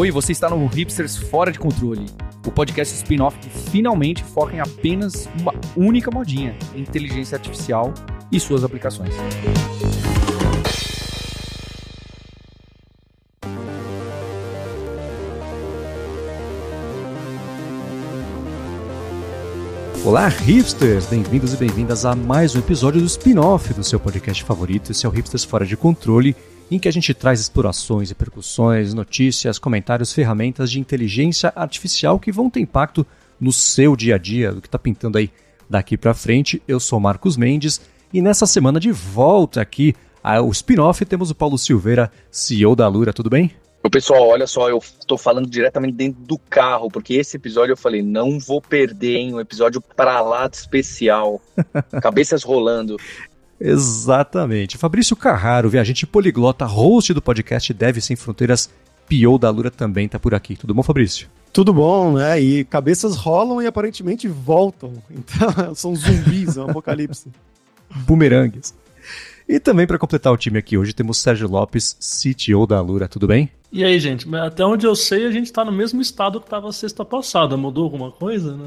Oi, você está no Hipsters Fora de Controle, o podcast spin-off que finalmente foca em apenas uma única modinha: inteligência artificial e suas aplicações. Olá, hipsters! Bem-vindos e bem-vindas a mais um episódio do spin-off do seu podcast favorito. Esse é o Hipsters Fora de Controle, em que a gente traz explorações, repercussões, notícias, comentários, ferramentas de inteligência artificial que vão ter impacto no seu dia a dia, do que está pintando aí daqui para frente. Eu sou Marcos Mendes e nessa semana de volta aqui ao spin-off temos o Paulo Silveira, CEO da Lura. Tudo bem? O pessoal, olha só, eu estou falando diretamente dentro do carro, porque esse episódio eu falei, não vou perder, hein? Um episódio para lá de especial. Cabeças rolando. Exatamente. Fabrício Carraro, viajante poliglota, host do podcast Deve Sem Fronteiras, PO da Lura também está por aqui. Tudo bom, Fabrício? Tudo bom, né? E cabeças rolam e aparentemente voltam. Então, são zumbis, é um apocalipse. Bumerangues. E também para completar o time aqui hoje temos Sérgio Lopes, CTO da Lura. Tudo bem? E aí, gente, até onde eu sei, a gente tá no mesmo estado que tava sexta passada. Mudou alguma coisa, né?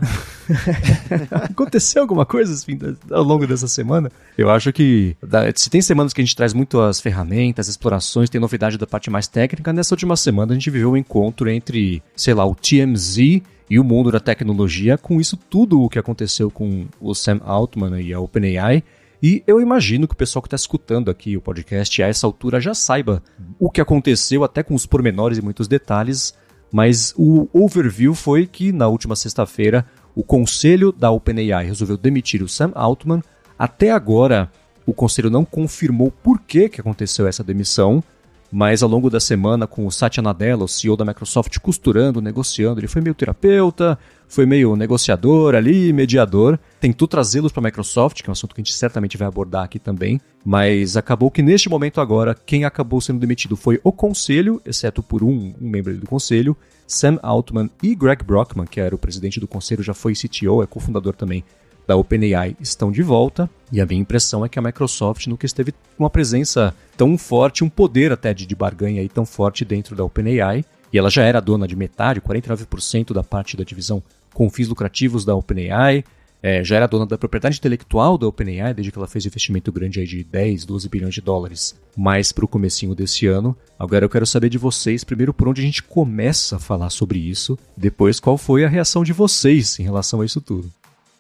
Aconteceu alguma coisa assim, ao longo dessa semana? Eu acho que se tem semanas que a gente traz muito as ferramentas, explorações, tem novidade da parte mais técnica, nessa última semana a gente viveu um encontro entre, sei lá, o TMZ e o mundo da tecnologia, com isso tudo o que aconteceu com o Sam Altman e a OpenAI e eu imagino que o pessoal que está escutando aqui o podcast a essa altura já saiba o que aconteceu, até com os pormenores e muitos detalhes, mas o overview foi que na última sexta-feira o conselho da OpenAI resolveu demitir o Sam Altman. Até agora, o conselho não confirmou por que, que aconteceu essa demissão, mas ao longo da semana, com o Satya Nadella, o CEO da Microsoft, costurando, negociando, ele foi meio terapeuta, foi meio negociador ali, mediador, tentou trazê-los para a Microsoft, que é um assunto que a gente certamente vai abordar aqui também, mas acabou que neste momento agora, quem acabou sendo demitido foi o conselho, exceto por um, um membro do conselho, Sam Altman e Greg Brockman, que era o presidente do conselho, já foi CTO, é cofundador também da OpenAI estão de volta, e a minha impressão é que a Microsoft nunca esteve com uma presença tão forte, um poder até de, de barganha aí tão forte dentro da OpenAI, e ela já era dona de metade, 49% da parte da divisão com fins lucrativos da OpenAI, é, já era dona da propriedade intelectual da OpenAI desde que ela fez investimento grande aí de 10, 12 bilhões de dólares, mais para o comecinho desse ano. Agora eu quero saber de vocês, primeiro por onde a gente começa a falar sobre isso, depois qual foi a reação de vocês em relação a isso tudo.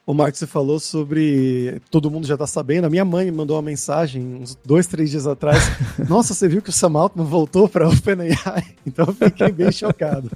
O Marcos, você falou sobre. Todo mundo já tá sabendo. A minha mãe mandou uma mensagem uns dois, três dias atrás. Nossa, você viu que o Sam Altman voltou para a OpenAI? Então eu fiquei bem chocado.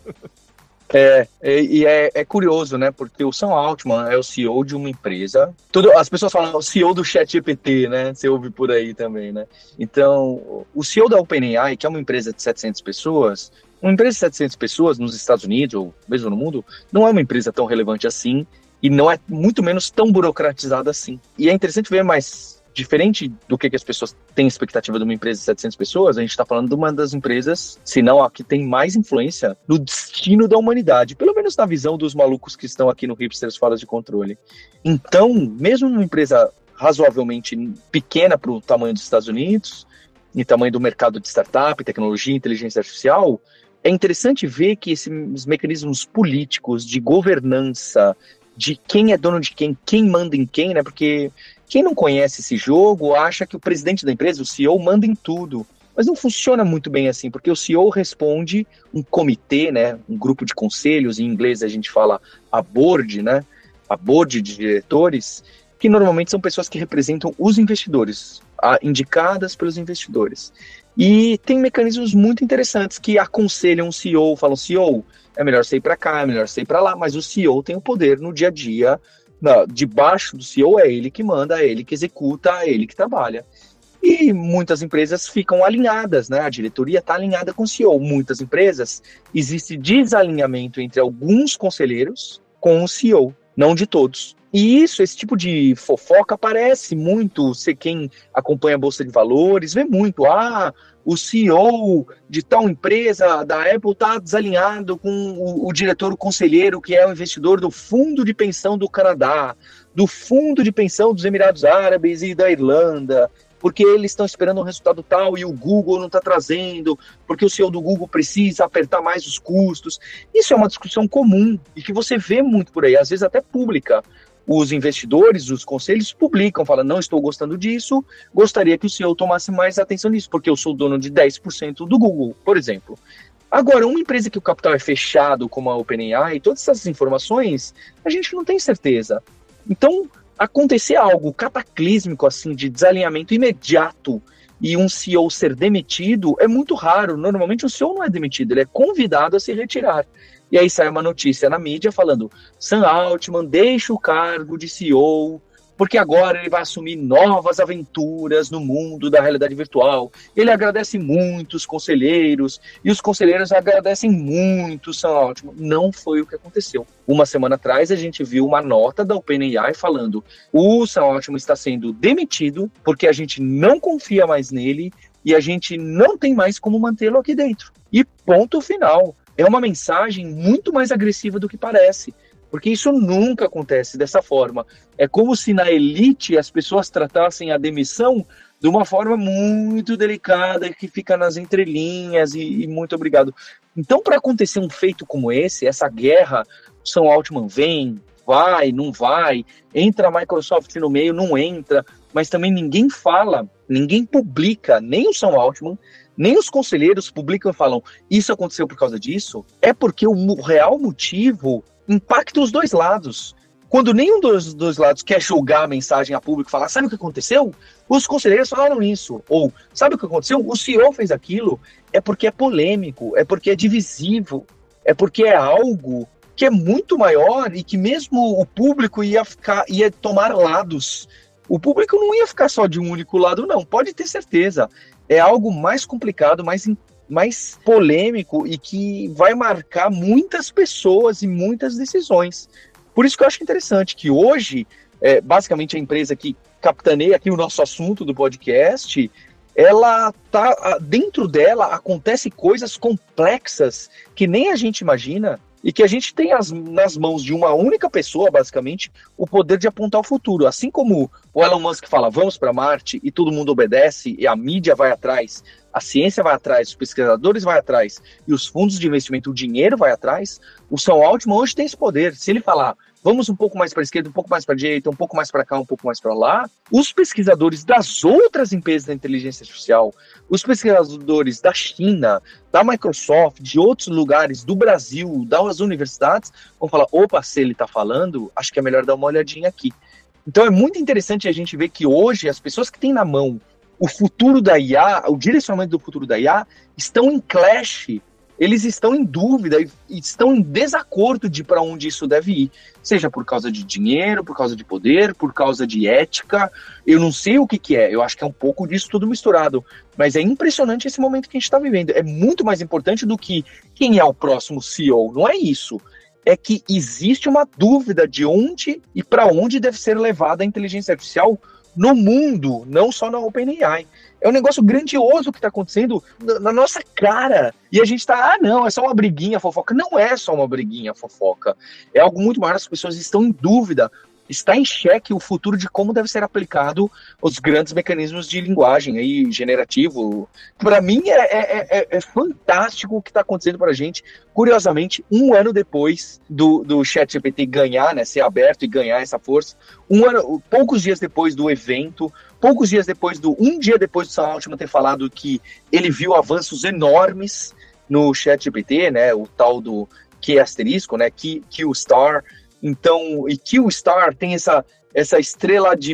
É, é, e é, é, curioso, né? Porque o Sam Altman é o CEO de uma empresa. Tudo, as pessoas falam o CEO do ChatGPT, né? Você ouve por aí também, né? Então, o CEO da OpenAI, que é uma empresa de 700 pessoas, uma empresa de 700 pessoas nos Estados Unidos ou mesmo no mundo, não é uma empresa tão relevante assim e não é muito menos tão burocratizada assim. E é interessante ver, mas diferente do que, que as pessoas têm expectativa de uma empresa de 700 pessoas, a gente está falando de uma das empresas, se não a que tem mais influência no destino da humanidade, pelo menos na visão dos malucos que estão aqui no Hipsters Fora de Controle. Então, mesmo uma empresa razoavelmente pequena para o tamanho dos Estados Unidos, e tamanho do mercado de startup, tecnologia inteligência artificial, é interessante ver que esses mecanismos políticos de governança, de quem é dono de quem, quem manda em quem, né? Porque quem não conhece esse jogo acha que o presidente da empresa, o CEO, manda em tudo. Mas não funciona muito bem assim, porque o CEO responde um comitê, né? Um grupo de conselhos, em inglês a gente fala a board, né? A board de diretores, que normalmente são pessoas que representam os investidores, indicadas pelos investidores. E tem mecanismos muito interessantes que aconselham o CEO, falam, CEO, é melhor você ir para cá, é melhor você ir para lá, mas o CEO tem o poder no dia a dia, debaixo do CEO é ele que manda, é ele que executa, é ele que trabalha. E muitas empresas ficam alinhadas, né? A diretoria está alinhada com o CEO. Muitas empresas existe desalinhamento entre alguns conselheiros com o CEO, não de todos. E isso, esse tipo de fofoca aparece muito. Você quem acompanha a bolsa de valores vê muito. Ah, o CEO de tal empresa da Apple está desalinhado com o, o, diretor, o conselheiro, que é o investidor do fundo de pensão do Canadá, do fundo de pensão dos Emirados Árabes e da Irlanda. porque eles estão esperando um resultado tal e o Google não está trazendo, porque o CEO do Google precisa apertar mais os custos. Isso é uma discussão comum e que você vê muito por aí, às vezes até pública. Os investidores, os conselhos publicam, falam: não estou gostando disso, gostaria que o CEO tomasse mais atenção nisso, porque eu sou dono de 10% do Google, por exemplo. Agora, uma empresa que o capital é fechado, como a OpenAI, todas essas informações, a gente não tem certeza. Então, acontecer algo cataclísmico assim de desalinhamento imediato e um CEO ser demitido é muito raro. Normalmente o CEO não é demitido, ele é convidado a se retirar. E aí sai uma notícia na mídia falando: Sam Altman deixa o cargo de CEO porque agora ele vai assumir novas aventuras no mundo da realidade virtual. Ele agradece muito os conselheiros e os conselheiros agradecem muito Sam Altman. Não foi o que aconteceu. Uma semana atrás a gente viu uma nota da OpenAI falando: o Sam Altman está sendo demitido porque a gente não confia mais nele e a gente não tem mais como mantê-lo aqui dentro. E ponto final. É uma mensagem muito mais agressiva do que parece. Porque isso nunca acontece dessa forma. É como se na elite as pessoas tratassem a demissão de uma forma muito delicada que fica nas entrelinhas e, e muito obrigado. Então, para acontecer um feito como esse, essa guerra, São Altman vem, vai, não vai, entra a Microsoft no meio, não entra, mas também ninguém fala, ninguém publica, nem o São Altman, nem os conselheiros publicam e falam isso aconteceu por causa disso, é porque o real motivo impacta os dois lados. Quando nenhum dos dois lados quer julgar a mensagem a público e falar, sabe o que aconteceu? Os conselheiros falaram isso. Ou, sabe o que aconteceu? O CEO fez aquilo. É porque é polêmico, é porque é divisivo, é porque é algo que é muito maior e que mesmo o público ia ficar, ia tomar lados. O público não ia ficar só de um único lado, não. Pode ter certeza. É algo mais complicado, mais mais polêmico e que vai marcar muitas pessoas e muitas decisões. Por isso que eu acho interessante que hoje, é, basicamente a empresa que capitaneia aqui o nosso assunto do podcast, ela tá dentro dela acontece coisas complexas que nem a gente imagina e que a gente tem as, nas mãos de uma única pessoa, basicamente, o poder de apontar o futuro. Assim como o Elon Musk fala, vamos para Marte e todo mundo obedece e a mídia vai atrás a ciência vai atrás, os pesquisadores vai atrás e os fundos de investimento, o dinheiro vai atrás, o São Altman hoje tem esse poder. Se ele falar, vamos um pouco mais para a esquerda, um pouco mais para a direita, um pouco mais para cá, um pouco mais para lá, os pesquisadores das outras empresas da inteligência artificial, os pesquisadores da China, da Microsoft, de outros lugares, do Brasil, das universidades, vão falar: opa, se ele está falando, acho que é melhor dar uma olhadinha aqui. Então é muito interessante a gente ver que hoje as pessoas que têm na mão o futuro da IA, o direcionamento do futuro da IA, estão em clash, eles estão em dúvida e estão em desacordo de para onde isso deve ir. Seja por causa de dinheiro, por causa de poder, por causa de ética. Eu não sei o que, que é, eu acho que é um pouco disso tudo misturado. Mas é impressionante esse momento que a gente está vivendo. É muito mais importante do que quem é o próximo CEO. Não é isso é que existe uma dúvida de onde e para onde deve ser levada a inteligência artificial no mundo, não só na OpenAI. É um negócio grandioso que está acontecendo na nossa cara. E a gente está, ah, não, é só uma briguinha fofoca. Não é só uma briguinha fofoca. É algo muito maior, as pessoas estão em dúvida está em xeque o futuro de como deve ser aplicado os grandes mecanismos de linguagem aí, generativo. Para mim é, é, é, é, fantástico o que está acontecendo para a gente. Curiosamente, um ano depois do, do ChatGPT ganhar, né, ser aberto e ganhar essa força, um ano, poucos dias depois do evento, poucos dias depois do, um dia depois do Sam Altman ter falado que ele viu avanços enormes no ChatGPT, né, o tal do Q asterisco, né, Q, Q star, então, e que o Star tem essa, essa estrela de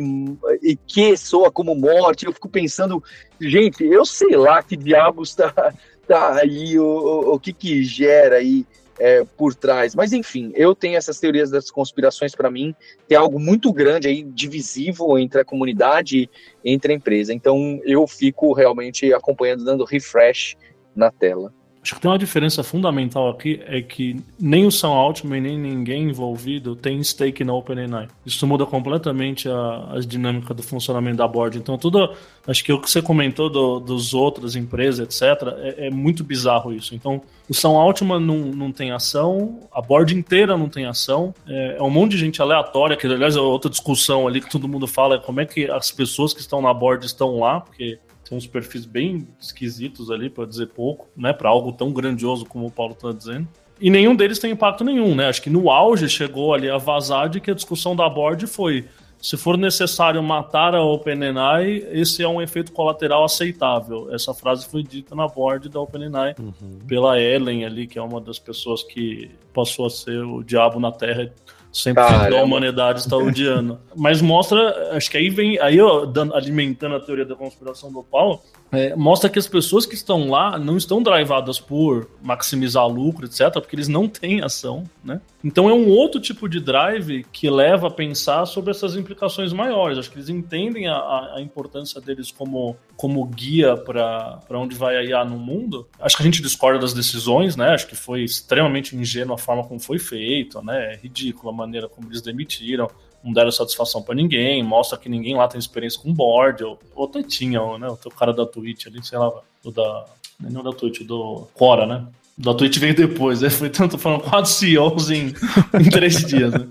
e que soa como morte. Eu fico pensando, gente, eu sei lá que diabos tá, tá aí, o, o, que que gera aí é, por trás. Mas enfim, eu tenho essas teorias das conspirações para mim. Tem algo muito grande aí, divisivo entre a comunidade e entre a empresa. Então eu fico realmente acompanhando, dando refresh na tela. Acho que tem uma diferença fundamental aqui, é que nem o Sam Altman, nem ninguém envolvido tem stake na OpenAI. Isso muda completamente a, a dinâmica do funcionamento da board. Então, tudo, acho que o que você comentou do, dos outras empresas, etc., é, é, muito bizarro isso. Então, o Sam Altman não, não tem ação, a board inteira não tem ação, é, é um monte de gente aleatória, que aliás é outra discussão ali que todo mundo fala, é como é que as pessoas que estão na board estão lá, porque tem uns perfis bem esquisitos ali, para dizer pouco, né? Para algo tão grandioso como o Paulo está dizendo. E nenhum deles tem impacto nenhum, né? Acho que no auge chegou ali a vazar de que a discussão da board foi se for necessário matar a OpenAI, esse é um efeito colateral aceitável. Essa frase foi dita na board da OpenAI uhum. pela Ellen ali, que é uma das pessoas que passou a ser o diabo na Terra 100% Caramba. da humanidade está odiando. Mas mostra, acho que aí vem, aí ó, alimentando a teoria da conspiração do Paulo, é, mostra que as pessoas que estão lá não estão drivadas por maximizar lucro, etc., porque eles não têm ação, né? Então é um outro tipo de drive que leva a pensar sobre essas implicações maiores. Acho que eles entendem a, a importância deles como, como guia para onde vai a IA no mundo. Acho que a gente discorda das decisões, né? Acho que foi extremamente ingênua a forma como foi feito, né? É ridícula a maneira como eles demitiram não deram satisfação para ninguém, mostra que ninguém lá tem experiência com board, ou, ou até tinha, né? O cara da Twitch ali, sei lá, o da. Não da Twitch, do Cora, né? Da Twitch veio depois, né? Foi tanto, foram quatro CEOs em, em três dias, né?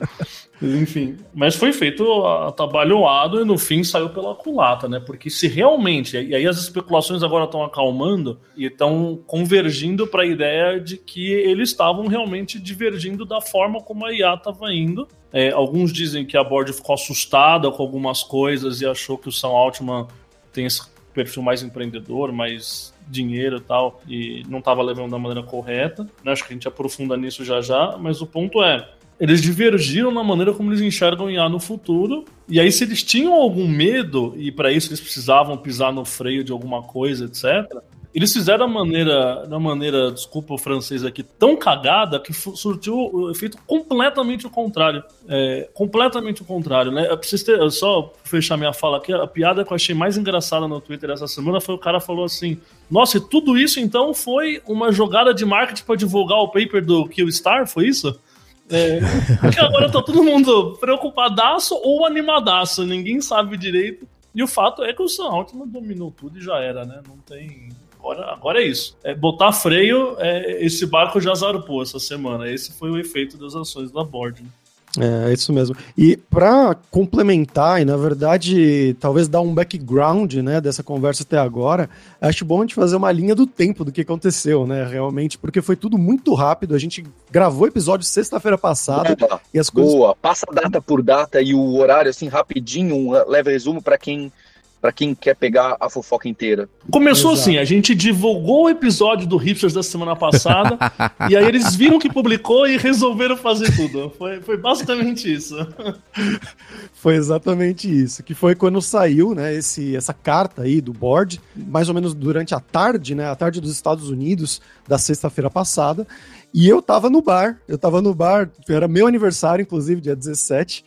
Enfim, mas foi feito atabalhoado e no fim saiu pela culata, né? Porque se realmente, e aí as especulações agora estão acalmando e estão convergindo para a ideia de que eles estavam realmente divergindo da forma como a IA estava indo. É, alguns dizem que a board ficou assustada com algumas coisas e achou que o Sam Altman tem esse perfil mais empreendedor, mais dinheiro e tal, e não estava levando da maneira correta. Né? Acho que a gente aprofunda nisso já já, mas o ponto é, eles divergiram na maneira como eles enxergam IA no futuro. E aí, se eles tinham algum medo, e para isso eles precisavam pisar no freio de alguma coisa, etc., eles fizeram da maneira, da maneira, desculpa o francês aqui, tão cagada que surtiu o efeito completamente o contrário. É, completamente o contrário, né? Ter, só fechar minha fala aqui, a piada que eu achei mais engraçada no Twitter essa semana foi o cara falou assim: Nossa, e tudo isso então foi uma jogada de marketing para divulgar o paper do Killstar? Foi isso? É, porque agora tá todo mundo preocupadaço ou animadaço, ninguém sabe direito. E o fato é que o Sam Altman dominou tudo e já era, né? Não tem. Agora, agora é isso. É, botar freio, é, esse barco já zarpou essa semana. Esse foi o efeito das ações da board. Né? É, é, isso mesmo. E para complementar, e na verdade, talvez dar um background né, dessa conversa até agora, acho bom a gente fazer uma linha do tempo do que aconteceu, né? Realmente, porque foi tudo muito rápido. A gente gravou o episódio sexta-feira passada Boa, e as coisas. Boa, passa data por data e o horário, assim, rapidinho, um leve resumo para quem para quem quer pegar a fofoca inteira. Começou Exato. assim, a gente divulgou o episódio do Hipsters da semana passada, e aí eles viram que publicou e resolveram fazer tudo. Foi, foi basicamente isso. Foi exatamente isso, que foi quando saiu, né, esse, essa carta aí do board, mais ou menos durante a tarde, né, a tarde dos Estados Unidos, da sexta-feira passada, e eu tava no bar, eu tava no bar, era meu aniversário, inclusive, dia 17,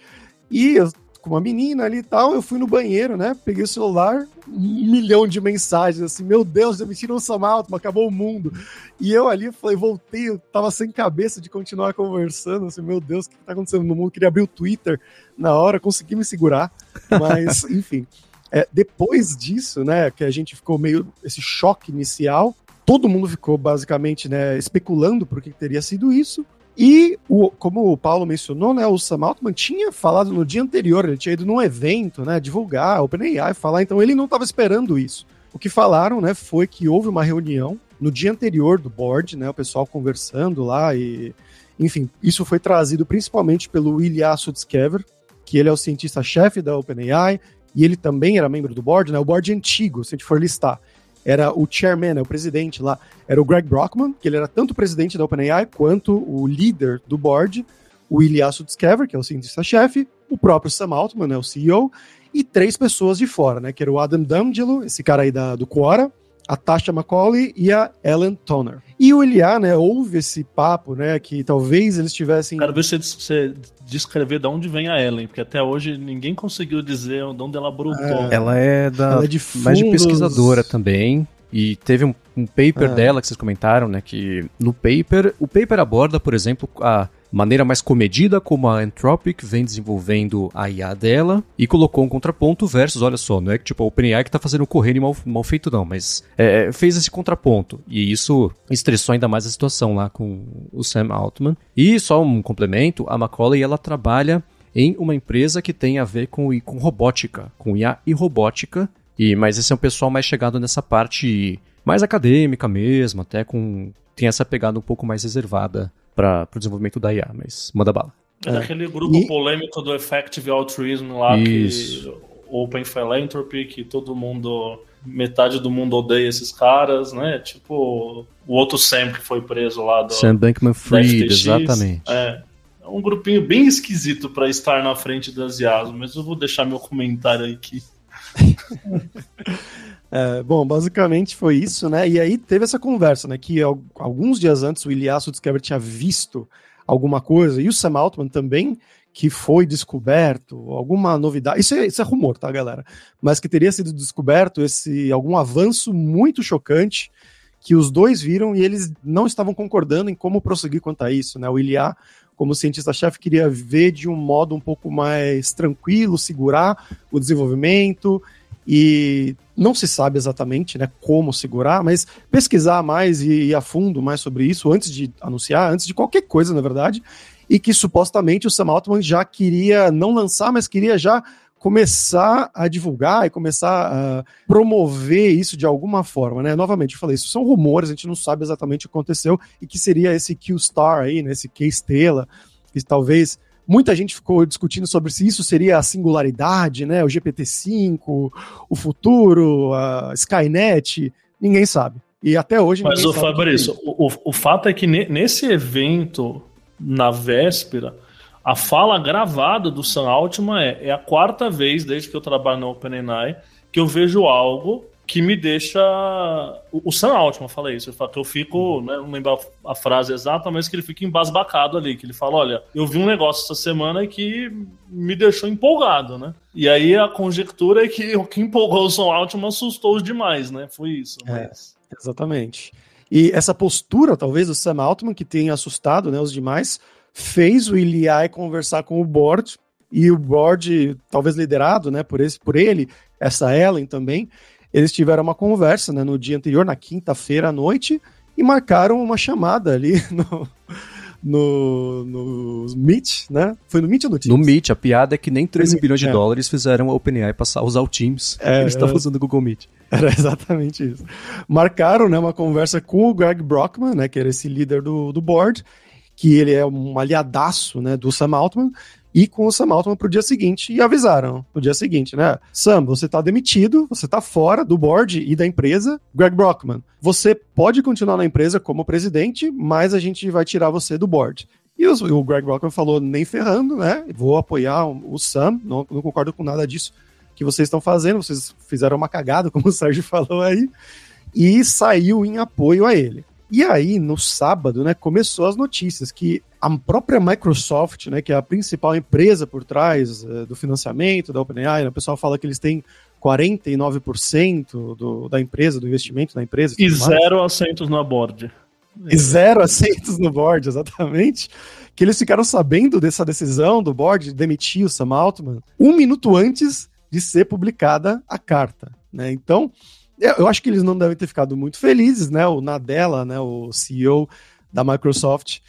e eu com uma menina ali e tal. Eu fui no banheiro, né? Peguei o celular, um milhão de mensagens, assim, meu Deus, eu me tiro um Samalto, acabou o mundo. E eu ali falei, voltei, eu tava sem cabeça de continuar conversando, assim, meu Deus, o que tá acontecendo no mundo? queria abrir o Twitter na hora, consegui me segurar, mas, enfim. É, depois disso, né, que a gente ficou meio esse choque inicial, todo mundo ficou basicamente, né, especulando por que teria sido isso. E, o, como o Paulo mencionou, né, o Sam Altman tinha falado no dia anterior, ele tinha ido num evento, né, divulgar, OpenAI, falar, então ele não estava esperando isso. O que falaram, né, foi que houve uma reunião no dia anterior do board, né, o pessoal conversando lá e, enfim, isso foi trazido principalmente pelo Ilya Sutskever, que ele é o cientista-chefe da OpenAI e ele também era membro do board, né, o board antigo, se a gente for listar era o chairman, né, o presidente lá, era o Greg Brockman, que ele era tanto o presidente da OpenAI quanto o líder do board, o Ilya Sutskever, que é o cientista-chefe, o próprio Sam Altman, né, o CEO, e três pessoas de fora, né, que era o Adam D'Angelo, esse cara aí da, do Quora, a Tasha Macaulay e a Ellen Toner. E o Eliá, né, houve esse papo, né, que talvez eles tivessem... Quero ver se você descrever de onde vem a Ellen, porque até hoje ninguém conseguiu dizer de onde ela brotou. É, ela é da... Ela é de fundos... mais de pesquisadora também, E teve um, um paper é. dela que vocês comentaram, né? Que no paper, o paper aborda, por exemplo, a maneira mais comedida como a Anthropic vem desenvolvendo a IA dela e colocou um contraponto versus, olha só, não é que tipo a OpenAI que está fazendo correr mal, mal feito não, mas é, fez esse contraponto. E isso estressou ainda mais a situação lá com o Sam Altman. E só um complemento, a Macaulay ela trabalha em uma empresa que tem a ver com, com robótica, com IA e robótica, e mas esse é um pessoal mais chegado nessa parte mais acadêmica mesmo, até com tem essa pegada um pouco mais reservada para o desenvolvimento da IA, mas manda bala. É daquele grupo e... polêmico do Effective Altruism lá Isso. que Open Philanthropy, que todo mundo, metade do mundo odeia esses caras, né? Tipo o outro Sam que foi preso lá do Sam Bankman-Fried, exatamente. É, é um grupinho bem esquisito para estar na frente das IAs, mas eu vou deixar meu comentário aqui. É, bom, basicamente foi isso, né? E aí teve essa conversa, né? Que alguns dias antes o Ilyasu Discover tinha visto alguma coisa, e o Sam Altman também, que foi descoberto, alguma novidade. Isso é, isso é rumor, tá, galera? Mas que teria sido descoberto esse algum avanço muito chocante que os dois viram e eles não estavam concordando em como prosseguir quanto a isso, né? O Ilya, como cientista-chefe, queria ver de um modo um pouco mais tranquilo, segurar o desenvolvimento e não se sabe exatamente né, como segurar, mas pesquisar mais e ir a fundo mais sobre isso antes de anunciar, antes de qualquer coisa, na verdade, e que supostamente o Sam Altman já queria não lançar, mas queria já começar a divulgar e começar a promover isso de alguma forma, né? Novamente, eu falei, isso são rumores, a gente não sabe exatamente o que aconteceu e que seria esse Q-Star aí, né? Esse Q-Estrela, que talvez Muita gente ficou discutindo sobre se isso seria a singularidade, né? O GPT-5, o futuro, a Skynet. Ninguém sabe. E até hoje. Mas, o Fabrício, o, o fato é que nesse evento, na véspera, a fala gravada do Sam Altman é, é a quarta vez desde que eu trabalho na OpenAI que eu vejo algo que me deixa. O, Sam Altman fala isso. Ele fala que eu fico, né, não lembro a, frase exata, mas que ele fica embasbacado ali. Que ele fala: olha, eu vi um negócio essa semana que me deixou empolgado, né? E aí a conjectura é que o que empolgou o Sam Altman assustou os demais, né? Foi isso. É, mas... É, exatamente. E essa postura, talvez, do Sam Altman, que tenha assustado né, os demais, fez o Iliai conversar com o board. E o board, talvez liderado né, por, esse, por ele, essa Ellen também, eles tiveram uma conversa né, no dia anterior, na quinta-feira à noite, e marcaram uma chamada ali no, no, no Meet, né? Foi no Meet ou no Teams? No Meet, a piada é que nem 13 bilhões de é. dólares fizeram a OpenAI passar a usar o Teams. É, Eles estavam usando o Google Meet. Era exatamente isso. Marcaram né, uma conversa com o Greg Brockman, né, que era esse líder do, do board, que ele é um aliadaço né, do Sam Altman, e com o Sam Altman pro dia seguinte e avisaram no dia seguinte, né? Sam, você tá demitido, você tá fora do board e da empresa. Greg Brockman, você pode continuar na empresa como presidente, mas a gente vai tirar você do board. E o, Greg Brockman falou, nem ferrando, né? Vou apoiar o Sam, não, não concordo com nada disso que vocês estão fazendo, vocês fizeram uma cagada, como o Sérgio falou aí, e saiu em apoio a ele. E aí, no sábado, né, começou as notícias que a própria Microsoft, né, que é a principal empresa por trás uh, do financiamento da OpenAI, né, o pessoal fala que eles têm 49% do, da empresa, do investimento da empresa. E, e zero assentos no board. E zero assentos no board, exatamente. Que eles ficaram sabendo dessa decisão do board de demitir o Sam Altman um minuto antes de ser publicada a carta. Né? Então, eu acho que eles não devem ter ficado muito felizes, né? O Nadella, né, o CEO da Microsoft,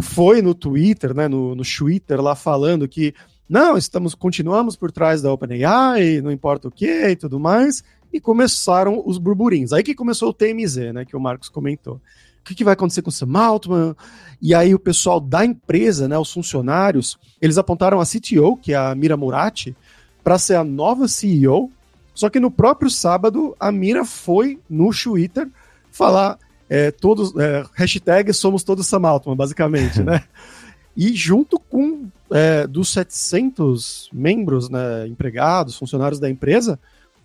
foi no Twitter, né, no, no Twitter lá falando que não, estamos continuamos por trás da OpenAI, não importa o que e tudo mais, e começaram os burburinhos. Aí que começou o TMZ, né, que o Marcos comentou. O que, que vai acontecer com o Sam Altman? E aí o pessoal da empresa, né, os funcionários, eles apontaram a CTO, que é a Mira Murati, para ser a nova CEO só que no próprio sábado, a Mira foi no Twitter falar é, todos, é, hashtag somos todos Sam Altman, basicamente, né? E junto com é, dos 700 membros, né, empregados, funcionários da empresa,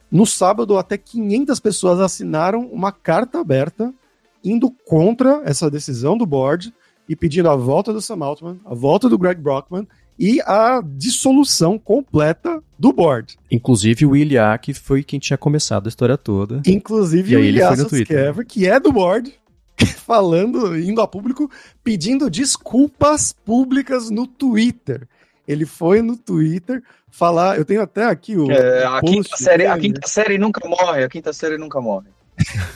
no sábado até 500 pessoas assinaram uma carta aberta indo contra essa decisão do board e pedindo a volta do Sam Altman, a volta do Greg Brockman e a dissolução completa do board. Inclusive o que foi quem tinha começado a história toda. Inclusive o Sutskever, que é do board, falando, indo a público, pedindo desculpas públicas no Twitter. Ele foi no Twitter falar. Eu tenho até aqui o. É, a, quinta série, a quinta série nunca morre, a quinta série nunca morre.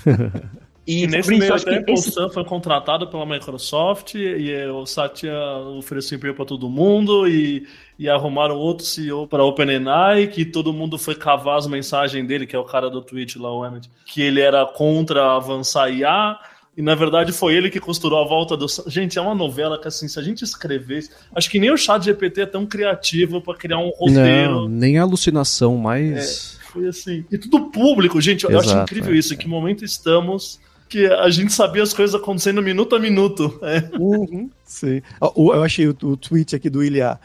E, e nesse meio tempo, esse... o Sam foi contratado pela Microsoft e o Satya ofereceu emprego para todo mundo e, e arrumaram outro CEO para a OpenAI, que todo mundo foi cavar as mensagens dele, que é o cara do Twitch lá, o Emmett, que ele era contra avançar IA. E na verdade foi ele que costurou a volta do. Gente, é uma novela que assim, se a gente escrevesse. Acho que nem o chat GPT é tão criativo para criar um roteiro. Não, nem a alucinação mais. É, foi assim. E tudo público, gente. Eu Exato, acho incrível é, isso. Em que momento estamos que a gente sabia as coisas acontecendo minuto a minuto. É. Uhum, sim. Eu achei o, tweet aqui do Ilha.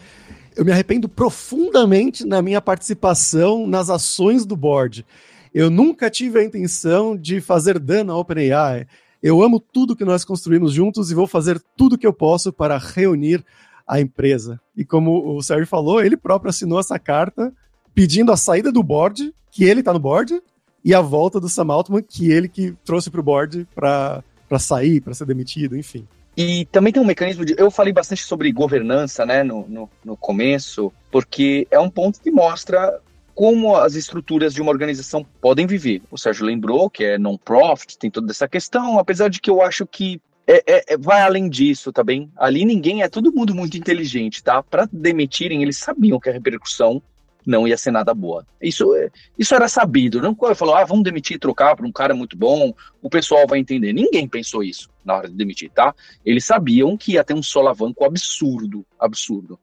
Eu me arrependo profundamente na minha participação nas ações do board. Eu nunca tive a intenção de fazer dano à OpenAI. Eu amo tudo que nós construímos juntos e vou fazer tudo que eu posso para reunir a empresa. E como o Sérgio falou, ele próprio assinou essa carta pedindo a saída do board, que ele está no board, e a volta do Sam Altman, que ele que trouxe para o board para sair, para ser demitido, enfim. E também tem um mecanismo de. Eu falei bastante sobre governança né, no, no, no começo, porque é um ponto que mostra como as estruturas de uma organização podem viver. O Sérgio lembrou que é non-profit, tem toda essa questão, apesar de que eu acho que é, é, é vai além disso, tá bem? Ali ninguém é todo mundo muito inteligente, tá? Para demitirem, eles sabiam que a repercussão não ia ser nada boa. Isso, isso era sabido. Não falou, ah, vamos demitir e trocar para um cara muito bom, o pessoal vai entender. Ninguém pensou isso na hora de demitir, tá? Eles sabiam que ia ter um solavanco absurdo, absurdo.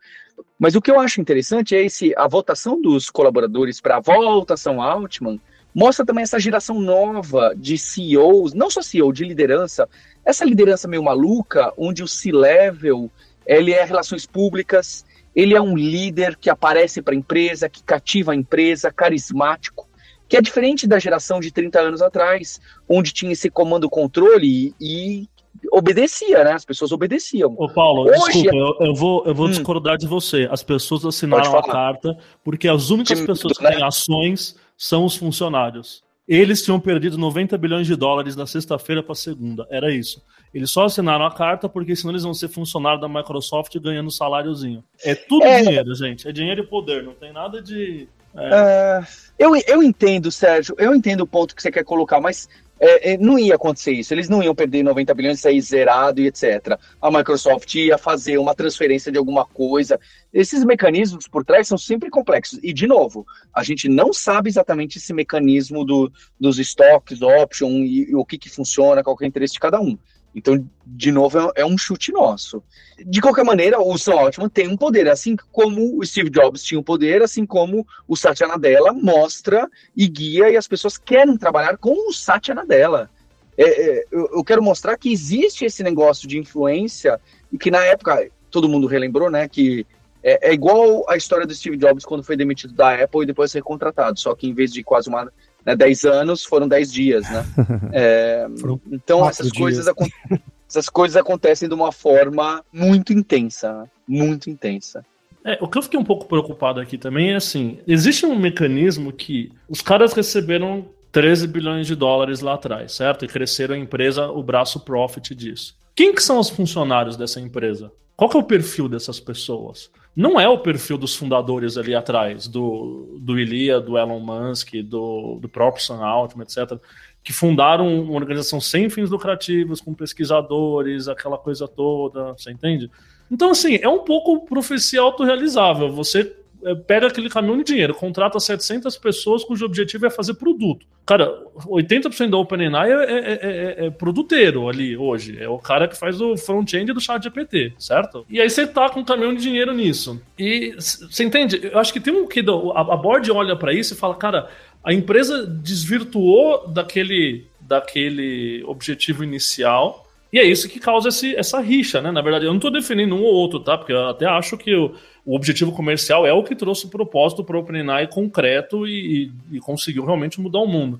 Mas o que eu acho interessante é esse, a votação dos colaboradores para a votação Altman mostra também essa geração nova de CEOs, não só CEO, de liderança, essa liderança meio maluca, onde o C-level ele é relações públicas, ele é um líder que aparece para a empresa, que cativa a empresa, carismático, que é diferente da geração de 30 anos atrás, onde tinha esse comando-controle e, e obedecia, né? As pessoas obedeciam. Ô Paulo, Hoje, desculpa, eu, eu, vou, eu vou hum. discordar de você. As pessoas assinaram a carta porque as únicas pessoas que né? têm ações são os funcionários. Eles tinham perdido 90 bilhões de dólares da sexta-feira para segunda. Era isso. Eles só assinaram a carta porque senão eles vão ser funcionários da Microsoft ganhando saláriozinho. É tudo é... dinheiro, gente. É dinheiro e poder. Não tem nada de. É... Uh, eu, eu entendo, Sérgio. Eu entendo o ponto que você quer colocar, mas é, é, não ia acontecer isso. Eles não iam perder 90 bilhões e sair zerado e etc. A Microsoft ia fazer uma transferência de alguma coisa. Esses mecanismos por trás são sempre complexos. E, de novo, a gente não sabe exatamente esse mecanismo do, dos stocks, option e, e o que, que funciona, qual é o interesse de cada um. Então, de novo, é, é um chute nosso. De qualquer maneira, o Sam Altman tem um poder, assim como o Steve Jobs tinha um poder, assim como o Satya Nadella mostra e guia e as pessoas querem trabalhar com o Satya Nadella. É, é, eu, quero mostrar que existe esse negócio de influência e que na época todo mundo relembrou, né, que é, é, igual a história do Steve Jobs quando foi demitido da Apple e depois recontratado, só que em vez de quase uma né, 10 anos foram 10 dias, né? É, então essas coisas, essas coisas acontecem de uma forma muito intensa, né? muito intensa. É, o que eu fiquei um pouco preocupado aqui também é assim, existe um mecanismo que os caras receberam 13 bilhões de dólares lá atrás, certo? E cresceram a empresa, o braço profit disso. Quem que são os funcionários dessa empresa? Qual que é o perfil dessas pessoas? Não é o perfil dos fundadores ali atrás, do, do Ilia, do Elon Musk, do, do próprio Sam Altman, etc., que fundaram uma organização sem fins lucrativos, com pesquisadores, aquela coisa toda, você entende? Então, assim, é um pouco profecia autorrealizável. Você pega aquele caminhão de dinheiro, contrata 700 pessoas cujo objetivo é fazer produto. Cara, 80% da OpenAI é, é, é, é, produteiro ali hoje. É o cara que faz o front-end do chat GPT, certo? E aí você tá com um caminhão de dinheiro nisso. E você entende? Eu acho que tem um que a, a board olha para isso e fala, cara, a empresa desvirtuou daquele, daquele objetivo inicial e é isso que causa esse, essa rixa, né? Na verdade, eu não estou defendendo um ou outro, tá? Porque eu até acho que o, o objetivo comercial é o que trouxe o propósito para o OpenAI concreto e, e, conseguiu realmente mudar o mundo.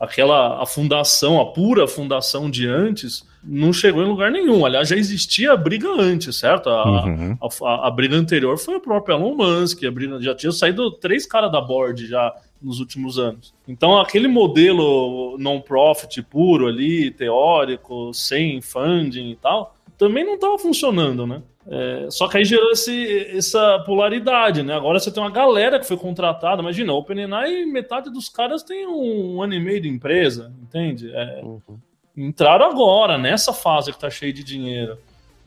aquela a fundação, a pura fundação de antes, não chegou em lugar nenhum. Aliás, já existia a briga antes, certo? A, uhum. a, a, a, briga anterior foi o próprio Elon Musk, a briga, já tinha saído três caras da board já nos últimos anos. Então, aquele modelo non-profit puro ali, teórico, sem funding e tal, também não estava funcionando, né? É, só que aí gerou esse, essa polaridade, né? Agora você tem uma galera que foi contratada. Imagina, OpenAI, metade dos caras tem um, ano e meio de empresa, entende? É, uhum. Entraram agora, nessa fase que tá cheio de dinheiro.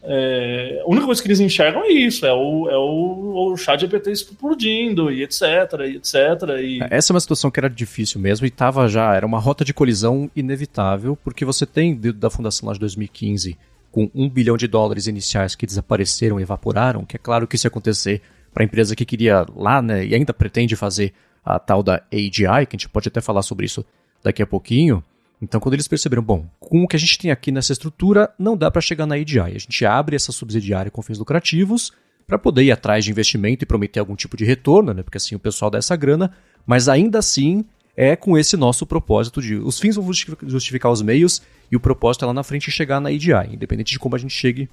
É, a única coisa que eles enxergam é isso, é o, é o, o chat GPT explodindo e etc, e etc. E... É, essa é uma situação que era difícil mesmo e tava já, era uma rota de colisão inevitável, porque você tem, da fundação lá de 2015, com um bilhão de dólares iniciais que desapareceram e evaporaram, que é claro que ia acontecer para a empresa que queria lá, né, e ainda pretende fazer a tal da AGI, que a gente pode até falar sobre isso daqui a pouquinho, então, quando eles perceberam, bom, com o que a gente tem aqui nessa estrutura, não dá para chegar na ADI. A gente abre essa subsidiária com fins lucrativos para poder ir atrás de investimento e prometer algum tipo de retorno, né? Porque assim o pessoal dá essa grana, mas ainda assim é com esse nosso propósito de os fins vão justificar os meios e o propósito é lá na frente chegar na ADI, independente de como a gente chegue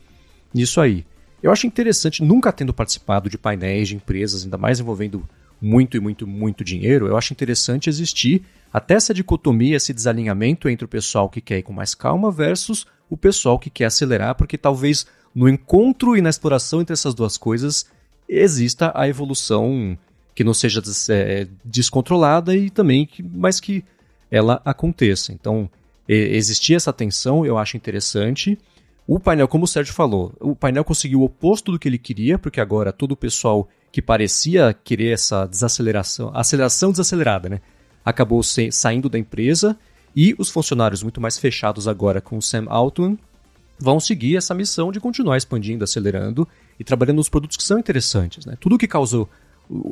nisso aí. Eu acho interessante, nunca tendo participado de painéis de empresas, ainda mais envolvendo muito e muito, muito dinheiro, eu acho interessante existir até essa dicotomia, esse desalinhamento entre o pessoal que quer ir com mais calma versus o pessoal que quer acelerar, porque talvez no encontro e na exploração entre essas duas coisas exista a evolução que não seja é, descontrolada e também que, mas que ela aconteça. Então, existir essa tensão eu acho interessante. O painel, como o Sérgio falou, o painel conseguiu o oposto do que ele queria, porque agora todo o pessoal que parecia querer essa desaceleração, aceleração desacelerada, né? Acabou saindo da empresa e os funcionários muito mais fechados agora com o Sam Altman vão seguir essa missão de continuar expandindo, acelerando e trabalhando nos produtos que são interessantes. Né? Tudo que causou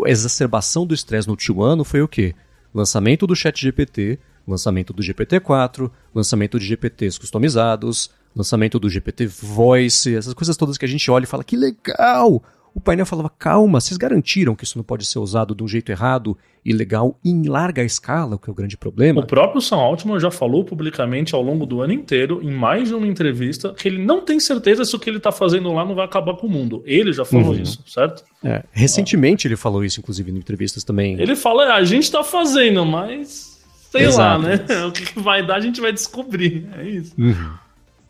exacerbação do estresse no último ano foi o quê? Lançamento do ChatGPT, lançamento do GPT-4, lançamento de GPTs customizados, lançamento do GPT Voice, essas coisas todas que a gente olha e fala que legal! O painel falava: calma, vocês garantiram que isso não pode ser usado de um jeito errado, ilegal, em larga escala, o que é o grande problema? O próprio Sam Altman já falou publicamente ao longo do ano inteiro, em mais de uma entrevista, que ele não tem certeza se o que ele está fazendo lá não vai acabar com o mundo. Ele já falou uhum. isso, certo? É, recentemente ah. ele falou isso, inclusive, em entrevistas também. Ele fala: é, a gente está fazendo, mas. Sei Exato. lá, né? O que vai dar a gente vai descobrir. É isso. Uhum.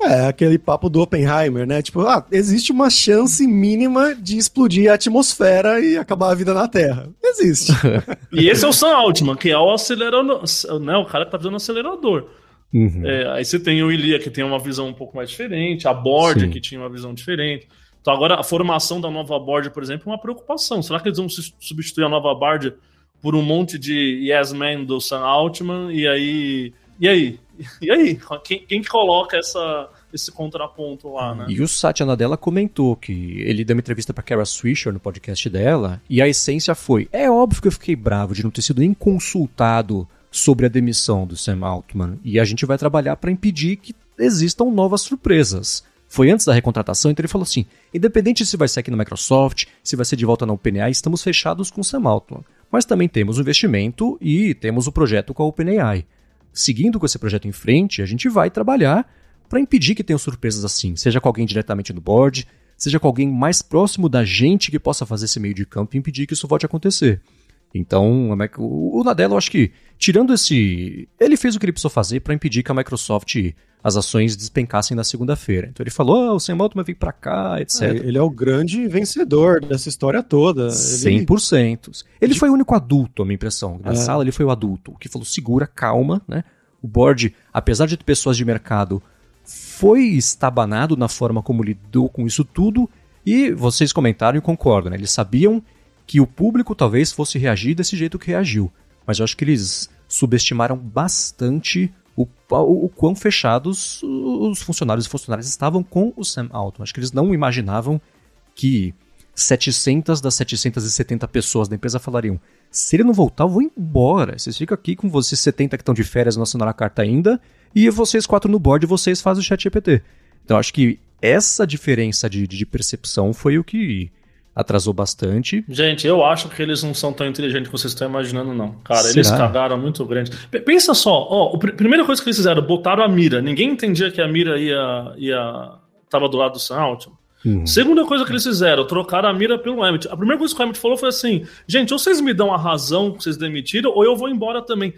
É, aquele papo do Oppenheimer, né? Tipo, ah, existe uma chance mínima de explodir a atmosfera e acabar a vida na Terra. Existe. e esse é o Sam Altman, que é o acelerador, né? O cara que tá fazendo o acelerador. Uhum. É, aí você tem o Ilia, que tem uma visão um pouco mais diferente, a Board, que tinha uma visão diferente. Então agora a formação da nova Board, por exemplo, é uma preocupação. Será que eles vão substituir a nova Board por um monte de yes man do Sam Altman? E aí... E aí? E aí, quem, quem coloca essa, esse contraponto lá, né? E o Satya Nadella comentou que ele deu uma entrevista para Kara Swisher no podcast dela, e a essência foi: é óbvio que eu fiquei bravo de não ter sido nem consultado sobre a demissão do Sam Altman, e a gente vai trabalhar para impedir que existam novas surpresas. Foi antes da recontratação, então ele falou assim: independente se vai ser aqui na Microsoft, se vai ser de volta na OpenAI, estamos fechados com o Sam Altman. Mas também temos o investimento e temos o projeto com a OpenAI seguindo com esse projeto em frente, a gente vai trabalhar para impedir que tenham surpresas assim, seja com alguém diretamente no board, seja com alguém mais próximo da gente que possa fazer esse meio de campo e impedir que isso volte a acontecer. Então, o Nadella, eu acho que, tirando esse. Ele fez o que ele precisou fazer para impedir que a Microsoft as ações despencassem na segunda-feira. Então ele falou: oh, o Sam Altman vem para cá, etc. É, ele é o grande vencedor dessa história toda. Ele... 100%. Ele foi o único adulto, a minha impressão. Na é. sala, ele foi o adulto, que falou: segura, calma, né? O board, apesar de ter pessoas de mercado, foi estabanado na forma como lidou com isso tudo. E vocês comentaram e concordam, né? Eles sabiam que o público talvez fosse reagir desse jeito que reagiu. Mas eu acho que eles subestimaram bastante o, o, o quão fechados os funcionários e funcionárias estavam com o Sam Altman. Acho que eles não imaginavam que 700 das 770 pessoas da empresa falariam: se ele não voltar, eu vou embora. Vocês ficam aqui com vocês 70 que estão de férias não assinaram a carta ainda, e vocês quatro no board vocês fazem o chat GPT. Então acho que essa diferença de, de percepção foi o que atrasou bastante. Gente, eu acho que eles não são tão inteligentes quanto vocês estão imaginando, não. Cara, Será? eles cagaram muito grande. P pensa só, ó, a pr primeira coisa que eles fizeram, botaram a mira. Ninguém entendia que a mira ia. ia tava do lado do Sam Altman. Uhum. Segunda coisa que eles fizeram, trocaram a mira pelo Emmett. A primeira coisa que o Emmett falou foi assim: gente, ou vocês me dão a razão que vocês demitiram, ou eu vou embora também.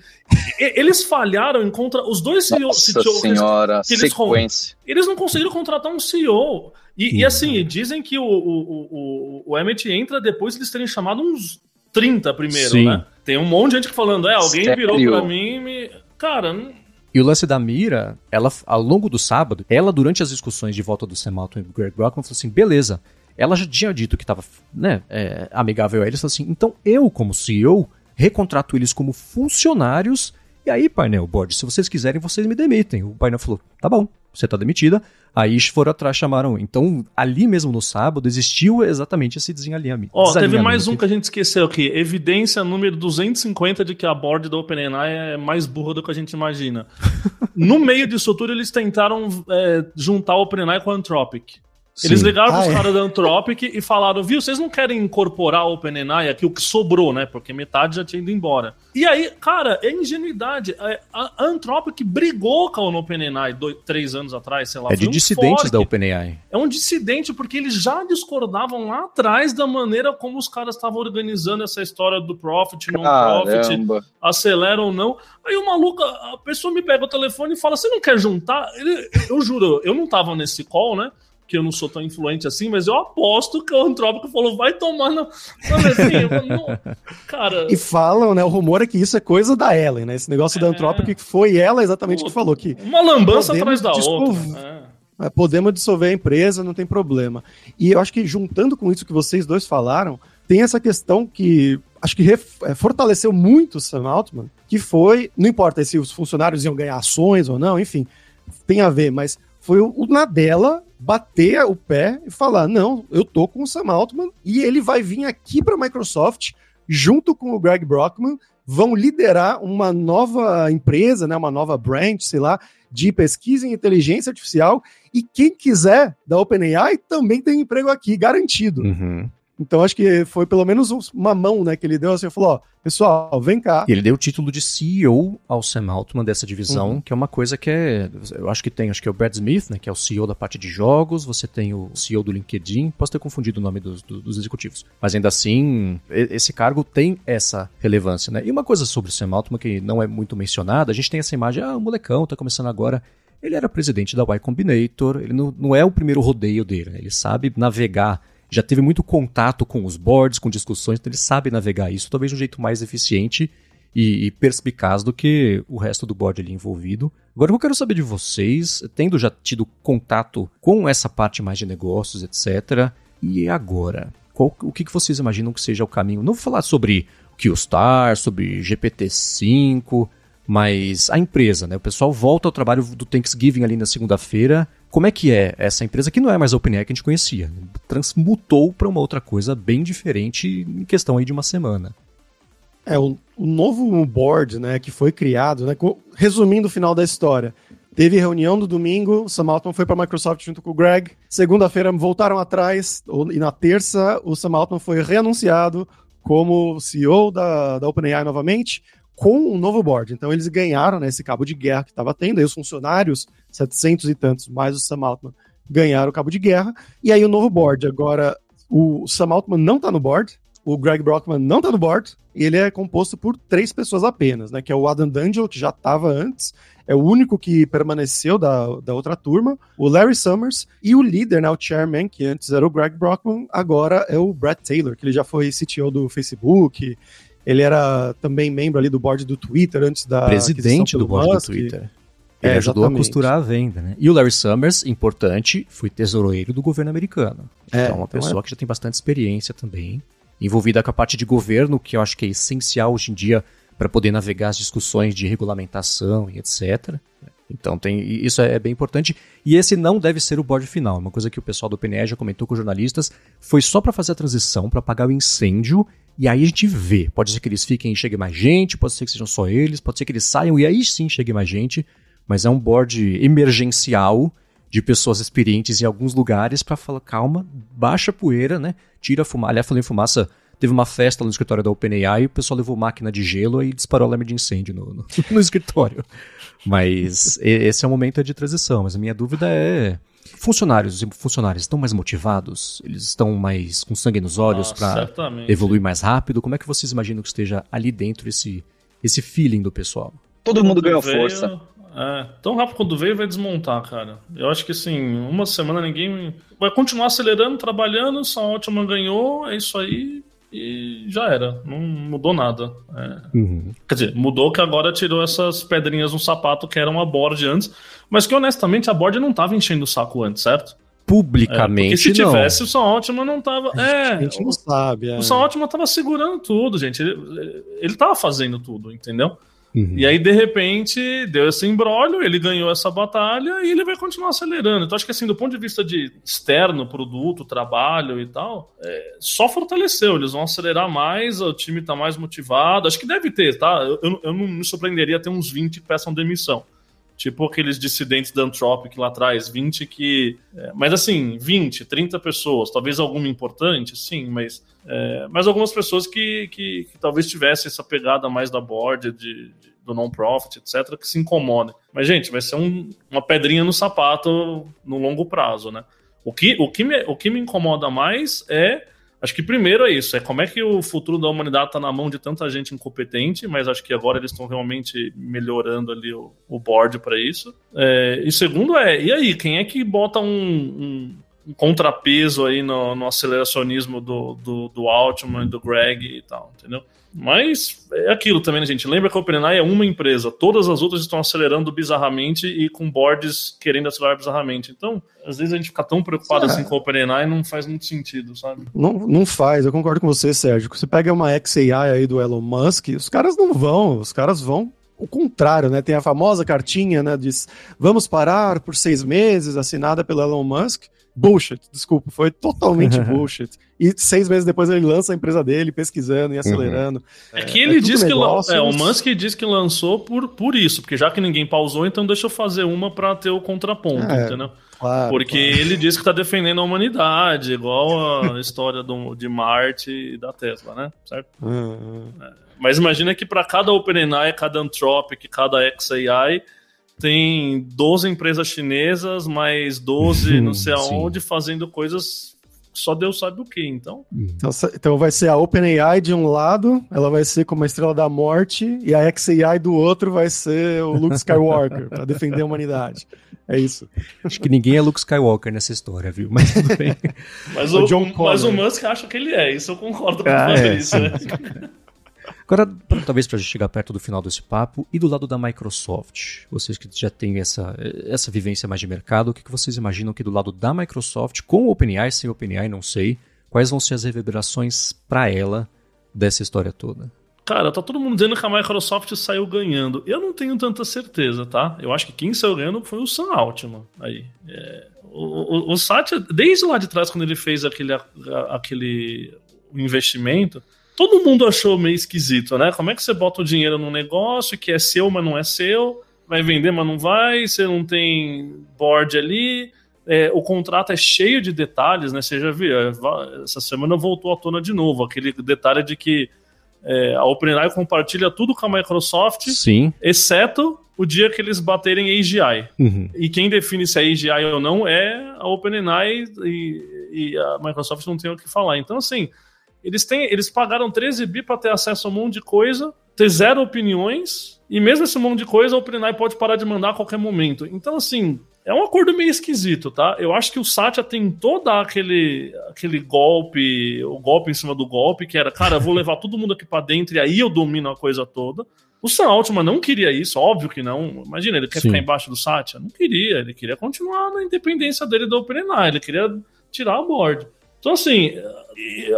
E, eles falharam em contra os dois CEOs. Nossa senhora, que eles, sequência. Eles não conseguiram contratar um CEO. E, e assim, dizem que o, o, o, o Emmett entra depois de eles terem chamado uns 30 primeiro, Sim. né? Tem um monte de gente falando, é, alguém Sério? virou pra mim e me. Cara, não e o lance da Mira, ela, ao longo do sábado, ela, durante as discussões de volta do Sam Altman e do Greg Brockman, falou assim: beleza, ela já tinha dito que estava né, é, amigável a eles, falou assim: então eu, como CEO, recontrato eles como funcionários e aí, painel, board, se vocês quiserem, vocês me demitem. O painel falou: tá bom, você tá demitida. Aí foram atrás, chamaram. Então, ali mesmo no sábado, existiu exatamente esse desalinhamento. Ó, oh, teve mais um que a gente esqueceu aqui. Evidência número 250 de que a board da OpenAI é mais burra do que a gente imagina. no meio disso tudo, eles tentaram é, juntar o OpenAI com a Anthropic. Sim. Eles ligaram ah, pros é. caras da Anthropic e falaram, viu, vocês não querem incorporar o OpenAI aqui, o que sobrou, né? Porque metade já tinha ido embora. E aí, cara, é ingenuidade. É, a Anthropic brigou com o OpenAI dois, três anos atrás, sei lá. É de um dissidentes fork. da OpenAI. É um dissidente porque eles já discordavam lá atrás da maneira como os caras estavam organizando essa história do profit, non-profit, acelera ou não. Aí o maluco, a pessoa me pega o telefone e fala, você não quer juntar? Ele, eu juro, eu não tava nesse call, né? Que eu não sou tão influente assim, mas eu aposto que o Antrópico falou, vai tomar na. Assim, não... Cara. E falam, né? O rumor é que isso é coisa da Ellen, né? Esse negócio é... da Antrópico que foi ela exatamente Pô, que falou que. Uma lambança atrás da outra. Né? É. Podemos dissolver a empresa, não tem problema. E eu acho que juntando com isso que vocês dois falaram, tem essa questão que acho que é, fortaleceu muito o Sam Altman, que foi, não importa se os funcionários iam ganhar ações ou não, enfim, tem a ver, mas foi o, Nadella bater o pé e falar: não, eu tô com o Sam Altman e ele vai vir aqui para a Microsoft junto com o Greg Brockman, vão liderar uma nova empresa, né, uma nova branch, sei lá, de pesquisa em inteligência artificial. E quem quiser da OpenAI também tem emprego aqui, garantido. Uhum. Então acho que foi pelo menos uma mão, né, que ele deu assim, falou, ó, pessoal, vem cá. Ele deu o título de CEO ao Sam Altman dessa divisão, uhum. que é uma coisa que é, eu acho que tem, acho que é o Brad Smith, né, que é o CEO da parte de jogos, você tem o CEO do LinkedIn, posso ter confundido o nome dos, dos executivos, mas ainda assim, esse cargo tem essa relevância, né? E uma coisa sobre o Sam Altman que não é muito mencionada, a gente tem essa imagem, ah, o molecão tá começando agora, ele era presidente da Y Combinator, ele não, não é o primeiro rodeio dele, né? ele sabe navegar já teve muito contato com os boards, com discussões, então ele sabe navegar isso, talvez de um jeito mais eficiente e, e perspicaz do que o resto do board ali envolvido. Agora eu quero saber de vocês, tendo já tido contato com essa parte mais de negócios, etc. E agora? Qual, o que, vocês imaginam que seja o caminho? Não vou falar sobre QStar, sobre GPT-5, mas a empresa, né? O pessoal volta ao trabalho do Thanksgiving ali na segunda-feira como é que é essa empresa que não é mais a OpenAI que a gente conhecia? Transmutou para uma outra coisa bem diferente em questão aí de uma semana. É, o, o novo board, né, que foi criado, né, resumindo o final da história, Teve reunião no domingo, Sam Altman foi para a Microsoft junto com o Greg. Segunda-feira voltaram atrás, e na terça o Sam Altman foi reanunciado como CEO da, da OpenAI novamente com um novo board. Então eles ganharam né, esse cabo de guerra que estava tendo, aí os funcionários, 700 e tantos, mais o Sam Altman, ganharam o cabo de guerra, e aí o novo board. Agora, o Sam Altman não está no board, o Greg Brockman não está no board, e ele é composto por três pessoas apenas, né? Que é o Adam D'Angelo, que já estava antes, é o único que permaneceu da, da outra turma, o Larry Summers, e o líder, né, o chairman, que antes era o Greg Brockman, agora é o Brad Taylor, que ele já foi CTO do Facebook, ele era também membro ali do board do Twitter antes da. Presidente do board Musk. do Twitter. Ele é, ajudou exatamente. a costurar a venda, né? E o Larry Summers, importante, foi tesoureiro do governo americano. É, então, uma então pessoa é... que já tem bastante experiência também, envolvida com a parte de governo, que eu acho que é essencial hoje em dia para poder navegar as discussões de regulamentação e etc. Então tem isso é bem importante e esse não deve ser o board final. Uma coisa que o pessoal do PNE já comentou com os jornalistas foi só para fazer a transição, para apagar o incêndio e aí a gente vê. Pode ser que eles fiquem e chegue mais gente, pode ser que sejam só eles, pode ser que eles saiam e aí sim chegue mais gente. Mas é um board emergencial de pessoas experientes em alguns lugares para falar, calma, baixa a poeira, né? Tira a fumaça. Aliás, falando em fumaça, teve uma festa no escritório da OpenAI e o pessoal levou máquina de gelo e disparou alarme de incêndio no, no, no escritório. Mas esse é o momento de transição. Mas a minha dúvida é funcionários e funcionários estão mais motivados? Eles estão mais com sangue nos olhos para evoluir mais rápido? Como é que vocês imaginam que esteja ali dentro esse, esse feeling do pessoal? Todo mundo ganhou força. É, tão rápido quando veio vai desmontar, cara. Eu acho que assim, uma semana ninguém vai continuar acelerando, trabalhando, só ótima ganhou, é isso aí e já era. Não mudou nada. É. Uhum. Quer dizer, mudou que agora tirou essas pedrinhas no sapato que eram a board antes, mas que honestamente a board não tava enchendo o saco antes, certo? Publicamente, é, se tivesse, não. o Som Ótima não tava. É, a gente não sabe. É. O Som Ótima tava segurando tudo, gente. Ele, ele tava fazendo tudo, entendeu? Uhum. E aí, de repente, deu esse embrólio, ele ganhou essa batalha e ele vai continuar acelerando. Então, acho que assim, do ponto de vista de externo, produto, trabalho e tal, é, só fortaleceu. Eles vão acelerar mais, o time está mais motivado. Acho que deve ter, tá? Eu, eu não me surpreenderia ter uns 20 que peçam demissão. Tipo aqueles dissidentes da Anthropic lá atrás, 20 que. É, mas assim, 20, 30 pessoas, talvez alguma importante, sim, mas. É, mas algumas pessoas que, que, que, talvez tivessem essa pegada mais da board, de, de do non-profit, etc., que se incomodem. Mas, gente, vai ser um, uma pedrinha no sapato no longo prazo, né? O que, o, que me, o que me incomoda mais é Acho que primeiro é isso, é como é que o futuro da humanidade está na mão de tanta gente incompetente, mas acho que agora eles estão realmente melhorando ali o, o board para isso. É, e segundo é, e aí, quem é que bota um, um, um contrapeso aí no, no aceleracionismo do, do, do Altman, do Greg e tal, entendeu? Mas é aquilo também, né, gente? Lembra que a OpenAI é uma empresa, todas as outras estão acelerando bizarramente e com boards querendo acelerar bizarramente. Então, às vezes a gente fica tão preocupado é. assim com a OpenAI não faz muito sentido, sabe? Não, não faz, eu concordo com você, Sérgio. Você pega uma XAI aí do Elon Musk, os caras não vão, os caras vão o contrário, né? Tem a famosa cartinha, né? Diz vamos parar por seis meses, assinada pelo Elon Musk. Bullshit, desculpa, foi totalmente bullshit. E seis meses depois ele lança a empresa dele, pesquisando e uhum. acelerando. Uhum. É que ele é diz que negócios... é, o Musk diz que lançou por, por isso, porque já que ninguém pausou, então deixa eu fazer uma para ter o contraponto, é, entendeu? Claro, porque claro. ele diz que está defendendo a humanidade, igual a história do, de Marte e da Tesla, né? Certo? Uhum. É. Mas imagina que para cada OpenAI, cada Anthropic, cada XAI tem 12 empresas chinesas, mais 12 não sei aonde, Sim. fazendo coisas só Deus sabe o que, então. então. Então vai ser a OpenAI de um lado, ela vai ser como a Estrela da Morte, e a XAI do outro vai ser o Luke Skywalker, para defender a humanidade. É isso. Acho que ninguém é Luke Skywalker nessa história, viu? Mas tudo bem. mas, o, o mas o Musk acha que ele é, isso eu concordo com ah, é. isso, né? Agora, talvez para a gente chegar perto do final desse papo, e do lado da Microsoft, vocês que já têm essa, essa vivência mais de mercado, o que, que vocês imaginam que do lado da Microsoft, com o OpenAI, sem OpenAI, não sei, quais vão ser as reverberações para ela dessa história toda? Cara, tá todo mundo dizendo que a Microsoft saiu ganhando. Eu não tenho tanta certeza, tá? Eu acho que quem saiu ganhando foi o Sam Altman. Aí. É, o, o, o Satya, desde lá de trás, quando ele fez aquele, aquele investimento, todo mundo achou meio esquisito, né? Como é que você bota o dinheiro num negócio que é seu, mas não é seu, vai vender, mas não vai, você não tem board ali, é, o contrato é cheio de detalhes, né? Você já viu, é, essa semana voltou à tona de novo, aquele detalhe de que é, a OpenAI compartilha tudo com a Microsoft, Sim. exceto o dia que eles baterem AGI. Uhum. E quem define se é AGI ou não é a OpenAI e, e a Microsoft não tem o que falar. Então, assim, eles, têm, eles pagaram 13 bi para ter acesso a um monte de coisa, ter zero opiniões, e mesmo esse monte de coisa, a OpenAI pode parar de mandar a qualquer momento. Então, assim, é um acordo meio esquisito, tá? Eu acho que o Satya tentou dar aquele, aquele golpe, o golpe em cima do golpe, que era, cara, eu vou levar todo mundo aqui para dentro e aí eu domino a coisa toda. O Sam Altman não queria isso, óbvio que não. Imagina, ele quer Sim. ficar embaixo do Satya? Não queria, ele queria continuar na independência dele da OpenAI, ele queria tirar a board. Então, assim,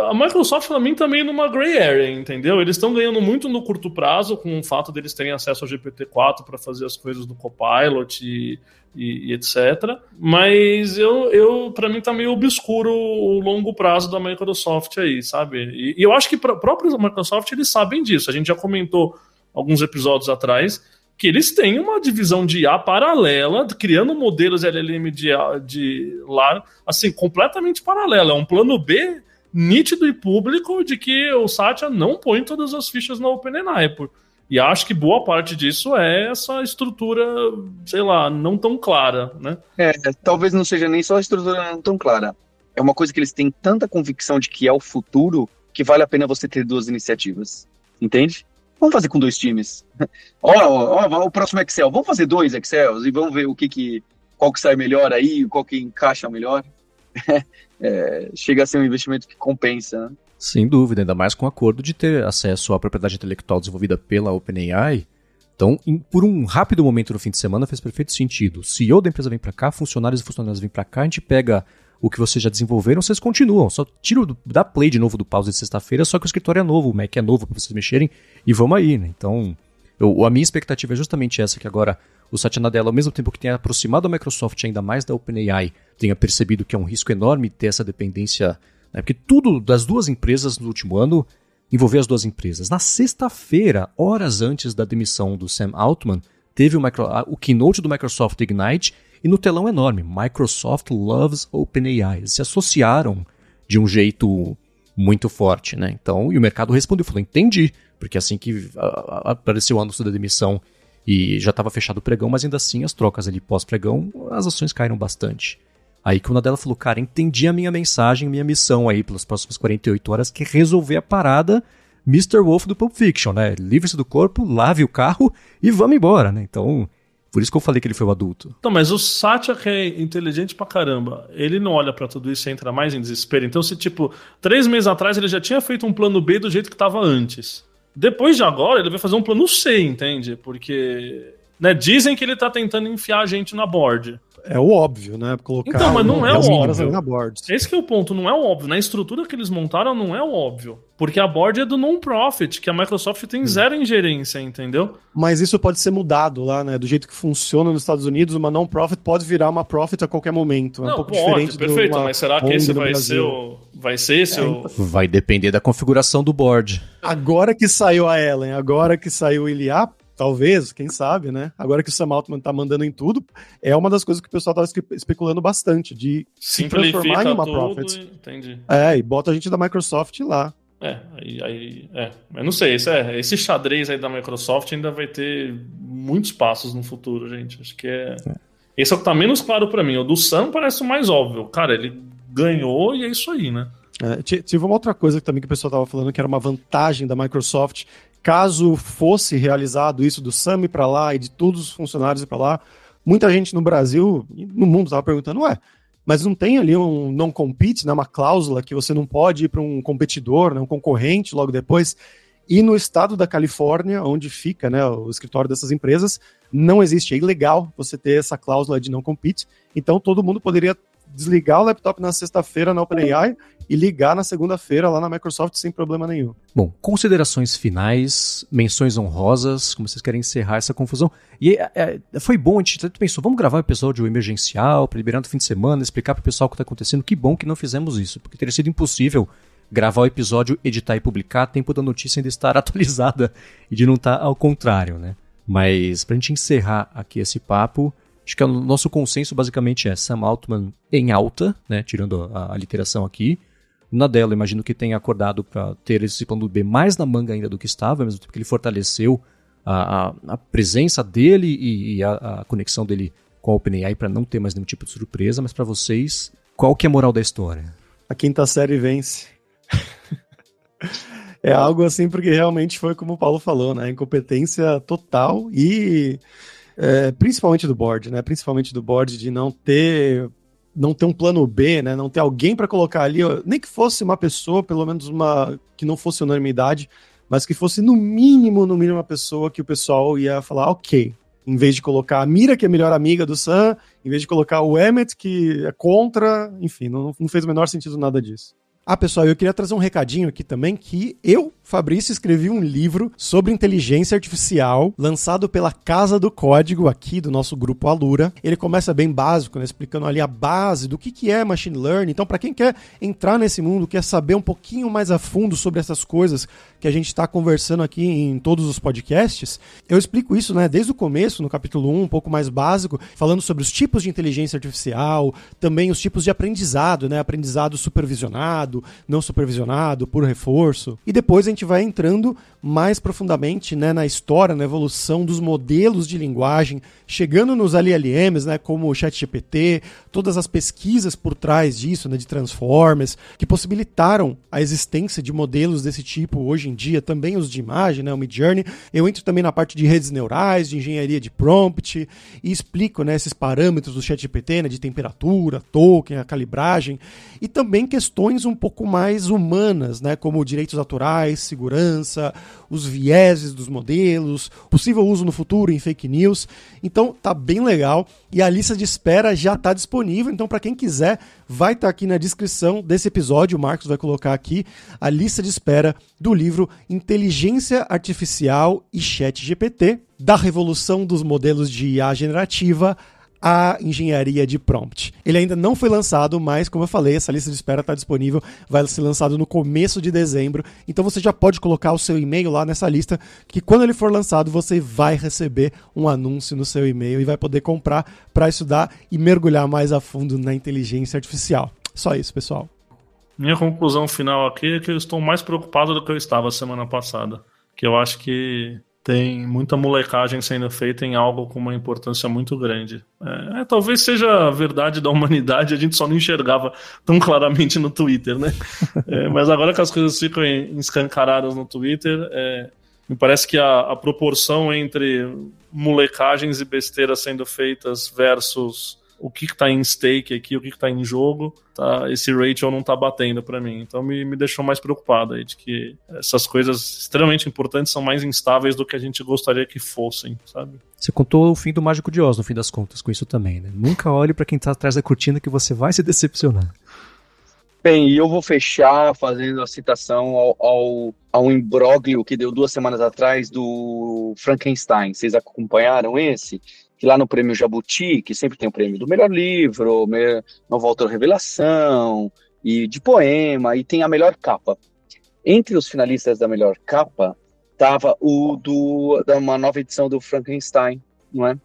a Microsoft, para mim, também tá numa gray area, entendeu? Eles estão ganhando muito no curto prazo com o fato deles terem acesso ao GPT-4 para fazer as coisas do Copilot e, e, e, etc. Mas eu, eu para mim, tá meio obscuro o longo prazo da Microsoft aí, sabe? E, e eu acho que para próprios Microsoft eles sabem disso. A gente já comentou alguns episódios atrás que eles têm uma divisão de IA paralela, criando modelos LLM de, de lá, assim, completamente paralela. É um plano B nítido e público de que o Satya não põe todas as fichas na OpenAI. E acho que boa parte disso é essa estrutura, sei lá, não tão clara, né? É, talvez não seja nem só a estrutura não tão clara. É uma coisa que eles têm tanta convicção de que é o futuro que vale a pena você ter duas iniciativas. Entende? Vamos fazer com dois times. o próximo Excel. Vamos fazer dois Excels e vamos ver o que, que qual que sai melhor aí, qual que encaixa melhor. é, chega a ser um investimento que compensa. Né? Sem dúvida, ainda mais com o acordo de ter acesso à propriedade intelectual desenvolvida pela OpenAI. Então, em, por um rápido momento no fim de semana, fez perfeito sentido. O CEO da empresa vem para cá, funcionários e funcionários vêm para cá, a gente pega o que vocês já desenvolveram, vocês continuam. Só tiro da play de novo do pause de sexta-feira, só que o escritório é novo, o Mac é novo para vocês mexerem e vamos aí, né? Então, eu, a minha expectativa é justamente essa, que agora o Satya Nadella, ao mesmo tempo que tenha aproximado a Microsoft ainda mais da OpenAI, tenha percebido que é um risco enorme ter essa dependência, né? porque tudo das duas empresas no último ano envolveu as duas empresas. Na sexta-feira, horas antes da demissão do Sam Altman, teve o, micro, o keynote do Microsoft Ignite e no telão enorme, Microsoft loves OpenAI. Eles se associaram de um jeito muito forte, né? Então, e o mercado respondeu, falou, entendi, porque assim que apareceu o anúncio da demissão e já estava fechado o pregão, mas ainda assim as trocas ali pós-pregão, as ações caíram bastante. Aí que o Nadella falou, cara, entendi a minha mensagem, minha missão aí pelas próximas 48 horas, que é resolver a parada Mr. Wolf do Pulp Fiction, né? Livre-se do corpo, lave o carro e vamos embora, né? Então, por isso que eu falei que ele foi o adulto. Então, mas o Satya, que é inteligente pra caramba, ele não olha para tudo isso e entra mais em desespero. Então, se, tipo, três meses atrás ele já tinha feito um plano B do jeito que tava antes. Depois de agora, ele vai fazer um plano C, entende? Porque né, dizem que ele tá tentando enfiar a gente na board. É o óbvio, né? Colocar então, mas não é o óbvio. Na board. Esse que é o ponto, não é o óbvio. Na estrutura que eles montaram, não é o óbvio. Porque a board é do non-profit, que a Microsoft tem zero ingerência, entendeu? Mas isso pode ser mudado lá, né? Do jeito que funciona nos Estados Unidos, uma non-profit pode virar uma profit a qualquer momento. É um não, pouco pode, diferente perfeito, mas será que esse vai ser o. Vai ser esse é, o. Então. Vai depender da configuração do board. Agora que saiu a Ellen, agora que saiu o Iliá, talvez, quem sabe, né? Agora que o Sam Altman tá mandando em tudo, é uma das coisas que o pessoal tava especulando bastante, de se transformar em uma profit. Entendi. É, e bota a gente da Microsoft lá. É, aí, aí é. Eu não sei, esse, é, esse xadrez aí da Microsoft ainda vai ter muitos passos no futuro, gente. Acho que é. é. Esse é o que tá menos claro para mim. O do Sam parece o mais óbvio. Cara, ele ganhou e é isso aí, né? É, tive uma outra coisa também que o pessoal tava falando que era uma vantagem da Microsoft caso fosse realizado isso do SAMI para lá e de todos os funcionários para lá, muita gente no Brasil e no mundo estava perguntando, ué, mas não tem ali um não compete, né, uma cláusula que você não pode ir para um competidor, né, um concorrente logo depois. E no estado da Califórnia, onde fica né, o escritório dessas empresas, não existe. É ilegal você ter essa cláusula de não compete. Então todo mundo poderia desligar o laptop na sexta-feira na OpenAI e ligar na segunda-feira lá na Microsoft sem problema nenhum. Bom, considerações finais, menções honrosas, como vocês querem encerrar essa confusão. E é, é, foi bom, a gente pensou, vamos gravar um episódio emergencial, para liberar no fim de semana, explicar para o pessoal o que está acontecendo. Que bom que não fizemos isso, porque teria sido impossível gravar o episódio, editar e publicar, tempo da notícia ainda estar atualizada e de não estar tá ao contrário, né? Mas para a gente encerrar aqui esse papo, Acho que o nosso consenso basicamente é Sam Altman em alta, né, tirando a, a literação aqui. Nadella, imagino que tenha acordado para ter esse plano B mais na manga ainda do que estava, mesmo tempo que ele fortaleceu a, a, a presença dele e, e a, a, conexão dele com a OpenAI para não ter mais nenhum tipo de surpresa. Mas para vocês, qual que é a moral da história? A quinta série vence. é algo assim porque realmente foi como o Paulo falou, né? Incompetência total e é, principalmente do board, né? Principalmente do board de não ter não ter um plano B, né? Não ter alguém para colocar ali, nem que fosse uma pessoa, pelo menos uma que não fosse unanimidade, mas que fosse no mínimo, no mínimo uma pessoa que o pessoal ia falar, ok, em vez de colocar a Mira, que é a melhor amiga do Sam, em vez de colocar o Emmet, que é contra, enfim, não, não fez o menor sentido nada disso. Ah, pessoal, eu queria trazer um recadinho aqui também que eu, Fabrício, escrevi um livro sobre inteligência artificial lançado pela Casa do Código aqui do nosso grupo Alura. Ele começa bem básico, né, explicando ali a base do que, que é machine learning. Então, para quem quer entrar nesse mundo, quer saber um pouquinho mais a fundo sobre essas coisas que a gente está conversando aqui em todos os podcasts, eu explico isso, né, desde o começo, no capítulo 1, um pouco mais básico, falando sobre os tipos de inteligência artificial, também os tipos de aprendizado, né, aprendizado supervisionado supervisionado, não supervisionado, por reforço. E depois a gente vai entrando mais profundamente né, na história, na evolução dos modelos de linguagem, chegando nos LLMs, né, como o ChatGPT, todas as pesquisas por trás disso, né, de Transformers, que possibilitaram a existência de modelos desse tipo hoje em dia, também os de imagem, né, o Midjourney. Eu entro também na parte de redes neurais, de engenharia de prompt, e explico né, esses parâmetros do ChatGPT, né, de temperatura, token, a calibragem, e também questões um pouco mais humanas, né, como direitos autorais, segurança, os vieses dos modelos, possível uso no futuro em fake news. Então tá bem legal e a lista de espera já está disponível. Então para quem quiser, vai estar tá aqui na descrição desse episódio, o Marcos vai colocar aqui a lista de espera do livro Inteligência Artificial e Chat GPT, da revolução dos modelos de IA generativa a engenharia de prompt. Ele ainda não foi lançado, mas como eu falei, essa lista de espera está disponível, vai ser lançado no começo de dezembro. Então você já pode colocar o seu e-mail lá nessa lista, que quando ele for lançado você vai receber um anúncio no seu e-mail e vai poder comprar para estudar e mergulhar mais a fundo na inteligência artificial. Só isso, pessoal. Minha conclusão final aqui é que eu estou mais preocupado do que eu estava semana passada. Que eu acho que tem muita molecagem sendo feita em algo com uma importância muito grande. É, é, talvez seja a verdade da humanidade, a gente só não enxergava tão claramente no Twitter, né? É, mas agora que as coisas ficam escancaradas no Twitter, é, me parece que a, a proporção entre molecagens e besteiras sendo feitas versus o que está em stake aqui, o que está em jogo, tá, esse ratio não está batendo para mim. Então me, me deixou mais preocupado aí de que essas coisas extremamente importantes são mais instáveis do que a gente gostaria que fossem, sabe? Você contou o fim do Mágico de Oz, no fim das contas, com isso também, né? Nunca olhe para quem está atrás da cortina que você vai se decepcionar. Bem, e eu vou fechar fazendo a citação ao, ao, ao imbróglio que deu duas semanas atrás do Frankenstein. Vocês acompanharam esse? Que lá no prêmio Jabuti, que sempre tem o prêmio do melhor livro, nova autor revelação, e de poema, e tem a melhor capa. Entre os finalistas da melhor capa, estava o do, da uma nova edição do Frankenstein, não é?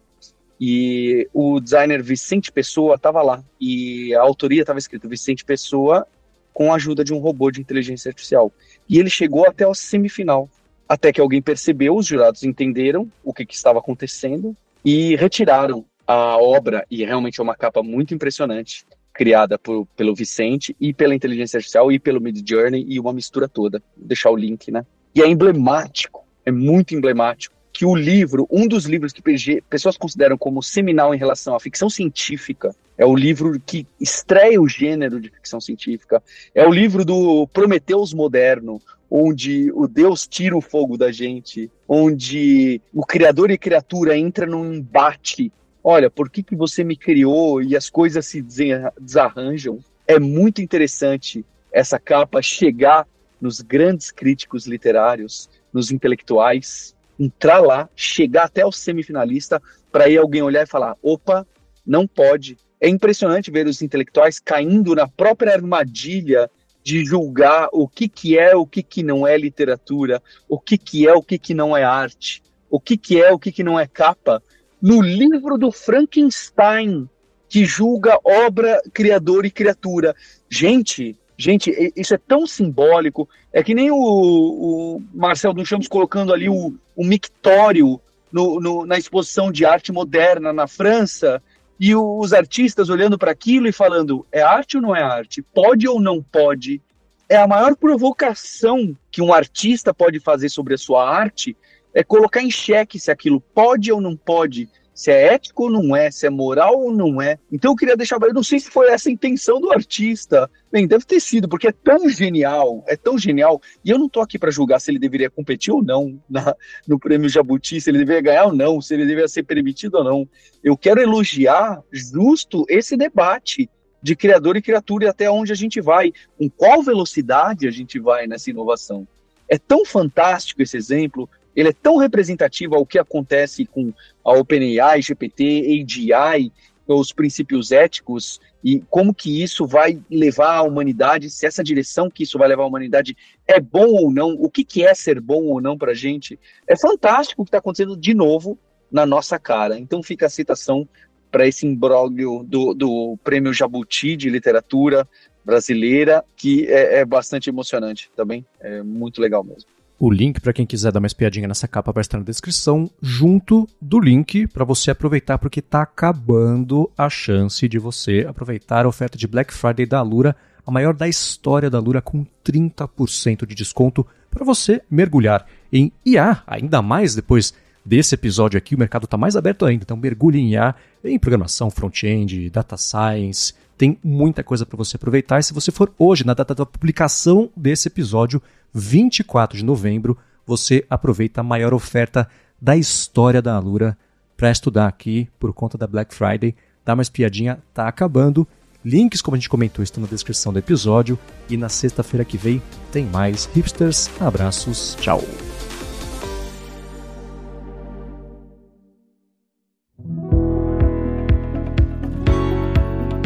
E o designer Vicente Pessoa estava lá, e a autoria estava escrito Vicente Pessoa com a ajuda de um robô de inteligência artificial. E ele chegou até a semifinal, até que alguém percebeu, os jurados entenderam o que, que estava acontecendo, e retiraram a obra, e realmente é uma capa muito impressionante, criada por, pelo Vicente e pela inteligência artificial e pelo Mid Journey e uma mistura toda. Vou deixar o link, né? E é emblemático, é muito emblemático que o livro, um dos livros que pessoas consideram como seminal em relação à ficção científica, é o livro que estreia o gênero de ficção científica, é o livro do Prometeus moderno, onde o Deus tira o fogo da gente, onde o criador e criatura entra num embate. Olha, por que, que você me criou e as coisas se desarranjam? É muito interessante essa capa chegar nos grandes críticos literários, nos intelectuais, entrar lá, chegar até o semifinalista, para aí alguém olhar e falar: opa, não pode. É impressionante ver os intelectuais caindo na própria armadilha de julgar o que, que é, o que, que não é literatura, o que, que é, o que, que não é arte, o que, que é, o que, que não é capa, no livro do Frankenstein, que julga obra, criador e criatura. Gente, gente, isso é tão simbólico, é que nem o, o Marcel Duchamp colocando ali o, o mictório no, no, na exposição de arte moderna na França, e os artistas olhando para aquilo e falando: é arte ou não é arte? Pode ou não pode? É a maior provocação que um artista pode fazer sobre a sua arte é colocar em xeque se aquilo pode ou não pode, se é ético ou não é, se é moral ou não é. Então eu queria deixar, eu não sei se foi essa a intenção do artista. Bem, deve ter sido, porque é tão genial, é tão genial. E eu não tô aqui para julgar se ele deveria competir ou não na, no prêmio Jabuti, se ele deveria ganhar ou não, se ele deveria ser permitido ou não. Eu quero elogiar justo esse debate de criador e criatura e até onde a gente vai, com qual velocidade a gente vai nessa inovação. É tão fantástico esse exemplo, ele é tão representativo ao que acontece com a OpenAI, GPT, AGI, os princípios éticos e como que isso vai levar a humanidade, se essa direção que isso vai levar a humanidade é bom ou não, o que, que é ser bom ou não para a gente. É fantástico o que está acontecendo de novo na nossa cara. Então fica a citação para esse imbróglio do, do Prêmio Jabuti de Literatura Brasileira, que é, é bastante emocionante também. É muito legal mesmo. O link para quem quiser dar uma espiadinha nessa capa vai estar na descrição, junto do link para você aproveitar, porque está acabando a chance de você aproveitar a oferta de Black Friday da Lura, a maior da história da Lura, com 30% de desconto para você mergulhar em IA, ainda mais depois desse episódio aqui, o mercado está mais aberto ainda. Então mergulhe em IA, em programação, front-end, data science, tem muita coisa para você aproveitar. E se você for hoje, na data da publicação desse episódio, 24 de novembro, você aproveita a maior oferta da história da Alura para estudar aqui por conta da Black Friday. Dá uma espiadinha, tá acabando. Links, como a gente comentou, estão na descrição do episódio. E na sexta-feira que vem tem mais hipsters. Abraços, tchau.